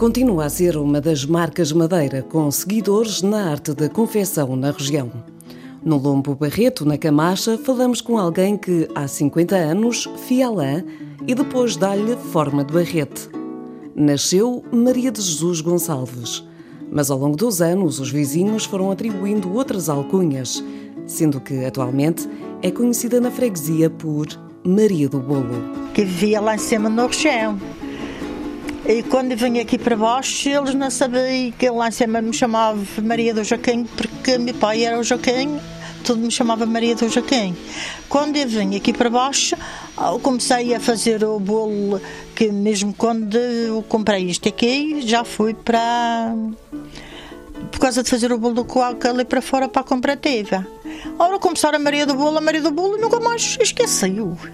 continua a ser uma das marcas Madeira com seguidores na arte da confecção na região. No Lombo Barreto, na Camacha, falamos com alguém que há 50 anos fia lã e depois dá-lhe forma de barrete. Nasceu Maria de Jesus Gonçalves, mas ao longo dos anos os vizinhos foram atribuindo outras alcunhas, sendo que atualmente é conhecida na freguesia por Maria do Bolo. Que vivia lá em cima no região. E quando vim aqui para baixo, eles não sabiam que lá em cima me chamava Maria do Joaquim, porque meu pai era o Joaquim, tudo me chamava Maria do Joaquim. Quando eu vim aqui para baixo, comecei a fazer o bolo, que mesmo quando eu comprei isto aqui, já fui para. Por causa de fazer o bolo do coaco ali para fora para a comparativa. Ora, começar a Maria do Bolo, a Maria do Bolo, nunca mais esqueceu.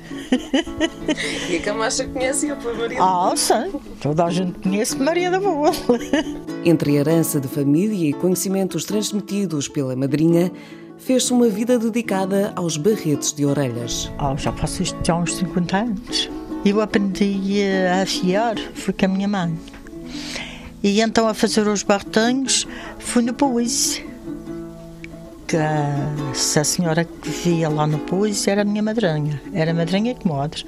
E a Camacha conhece a Maria Ah, sim. Toda a gente conhece Maria do Bolo. Entre herança de família e conhecimentos transmitidos pela madrinha, fez-se uma vida dedicada aos barretes de orelhas. Oh, já faço isto já há uns 50 anos. Eu aprendi a afiar, com a minha mãe. E então a fazer os barretinhos fui no Pois. Que a senhora que via lá no Pois era a minha madrinha. Era a madrinha que modas.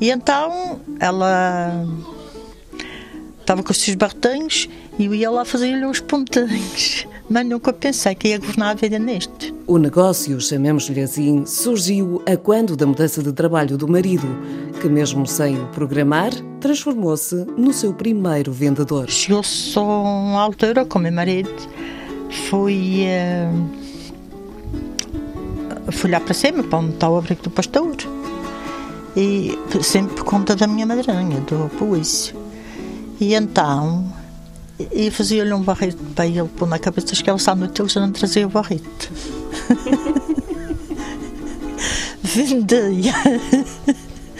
E então ela estava com os seus barretinhos e eu ia lá fazer-lhe os pontinhos. Mas nunca pensei que ia governar a vida neste. O negócio, chamemos-lhe assim, surgiu a quando da mudança de trabalho do marido, que mesmo sem o programar, transformou-se no seu primeiro vendedor. Chegou-se a uma altura com meu marido, fui, uh, fui lá para cima, para onde está o abrigo do pastor. E sempre por conta da minha madrinha, do polícia. E então, e fazia-lhe um barrete para ele pôr na cabeça que ela à noite ele já não trazia o barrete. Vendia.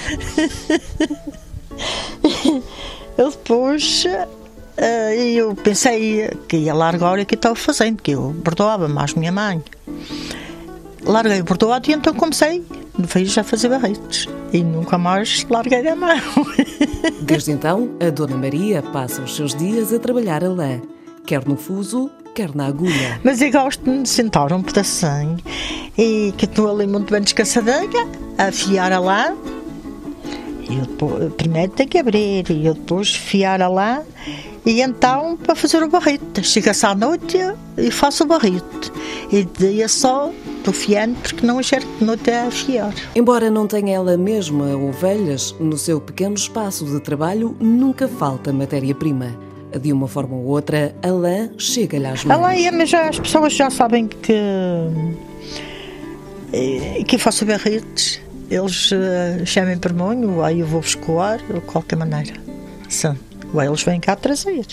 eu depois uh, eu pensei que ia largar o que estava fazendo, que eu bordoava mais minha mãe. Larguei o bordoado e então comecei vejo a fazer barretes e nunca mais larguei da mão. Desde então, a Dona Maria passa os seus dias a trabalhar a lã, quer no fuso, quer na agulha. Mas eu gosto de sentar um pedacinho e que estou ali muito bem descansadinha, a afiar a lã. Eu depois, primeiro tenho que abrir e eu depois fiar a lã e então para fazer o barrete. Chega-se à noite e faço o barrete. E de dia só estou fiando porque não enxergo de noite a fiar. Embora não tenha ela mesma ovelhas, no seu pequeno espaço de trabalho nunca falta matéria-prima. De uma forma ou outra, a lã chega-lhe às mãos. A lã, mas já, as pessoas já sabem que, que eu faço barretes. Eles uh, chamem para mim, ou aí eu vou buscar, de qualquer maneira. Sim. Ou eles vêm cá trazer.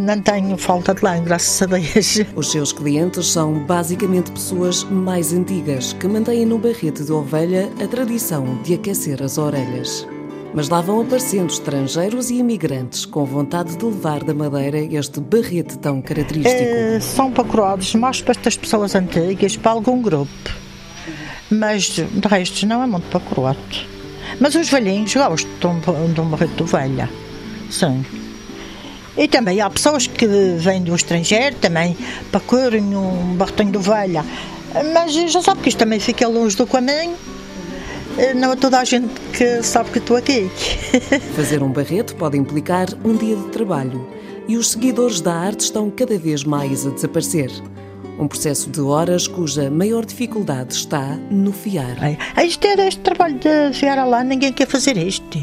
Não tenho falta de lã, graças a Deus. Os seus clientes são basicamente pessoas mais antigas que mantêm no barrete de ovelha a tradição de aquecer as orelhas. Mas lá vão aparecendo estrangeiros e imigrantes com vontade de levar da Madeira este barrete tão característico. É, são procurados mais para estas pessoas antigas, para algum grupo. Mas de resto não é muito procurado. Mas os velhinhos gostam de um barrete de ovelha. Sim. E também há pessoas que vêm do estrangeiro também para curem um barretinho de ovelha. Mas já sabe que isto também fica longe do caminho. Não é toda a gente que sabe que estou aqui. Fazer um barreto pode implicar um dia de trabalho e os seguidores da arte estão cada vez mais a desaparecer. Um processo de horas cuja maior dificuldade está no fiar. É, isto é este trabalho de fiar lá, ninguém quer fazer isto.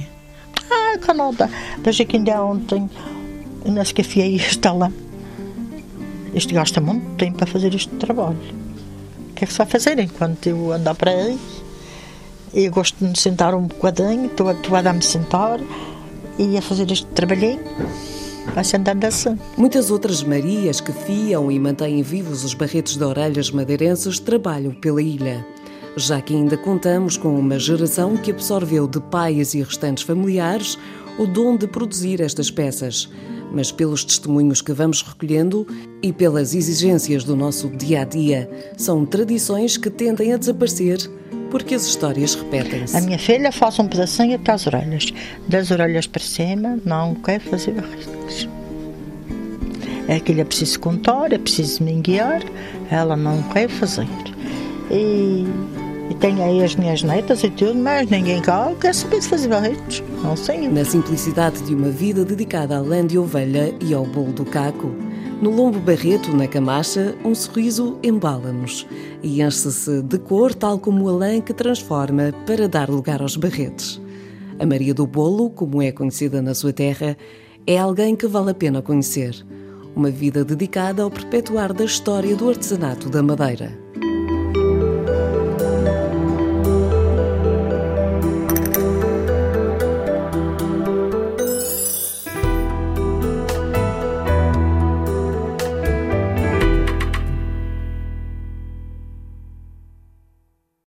Ah, canalda, desde que ainda ontem não se afiei está lá. Este gasta muito tempo para fazer este trabalho. O que é que se vai fazer enquanto eu andar para aí? Eu gosto de me sentar um bocadinho, estou habituada a me sentar e a fazer este trabalhinho. Vai-se assim. Muitas outras Marias que fiam e mantêm vivos os barretos de orelhas madeirenses trabalham pela ilha. Já que ainda contamos com uma geração que absorveu de pais e restantes familiares o dom de produzir estas peças mas pelos testemunhos que vamos recolhendo e pelas exigências do nosso dia a dia, são tradições que tendem a desaparecer porque as histórias repetem-se. A minha filha faz um pedacinho até as orelhas. Das orelhas para cima, não quer fazer barrigas. É aquilo é preciso contar, é preciso me guiar, ela não quer fazer. E, e tenho aí as minhas netas e tudo, mas ninguém cá quer saber de fazer barretos. Não sei. Na simplicidade de uma vida dedicada à lã de ovelha e ao bolo do caco, no lombo barreto, na camacha, um sorriso embala-nos e enche-se de cor, tal como a lã que transforma para dar lugar aos barretes. A Maria do Bolo, como é conhecida na sua terra, é alguém que vale a pena conhecer. Uma vida dedicada ao perpetuar da história do artesanato da madeira.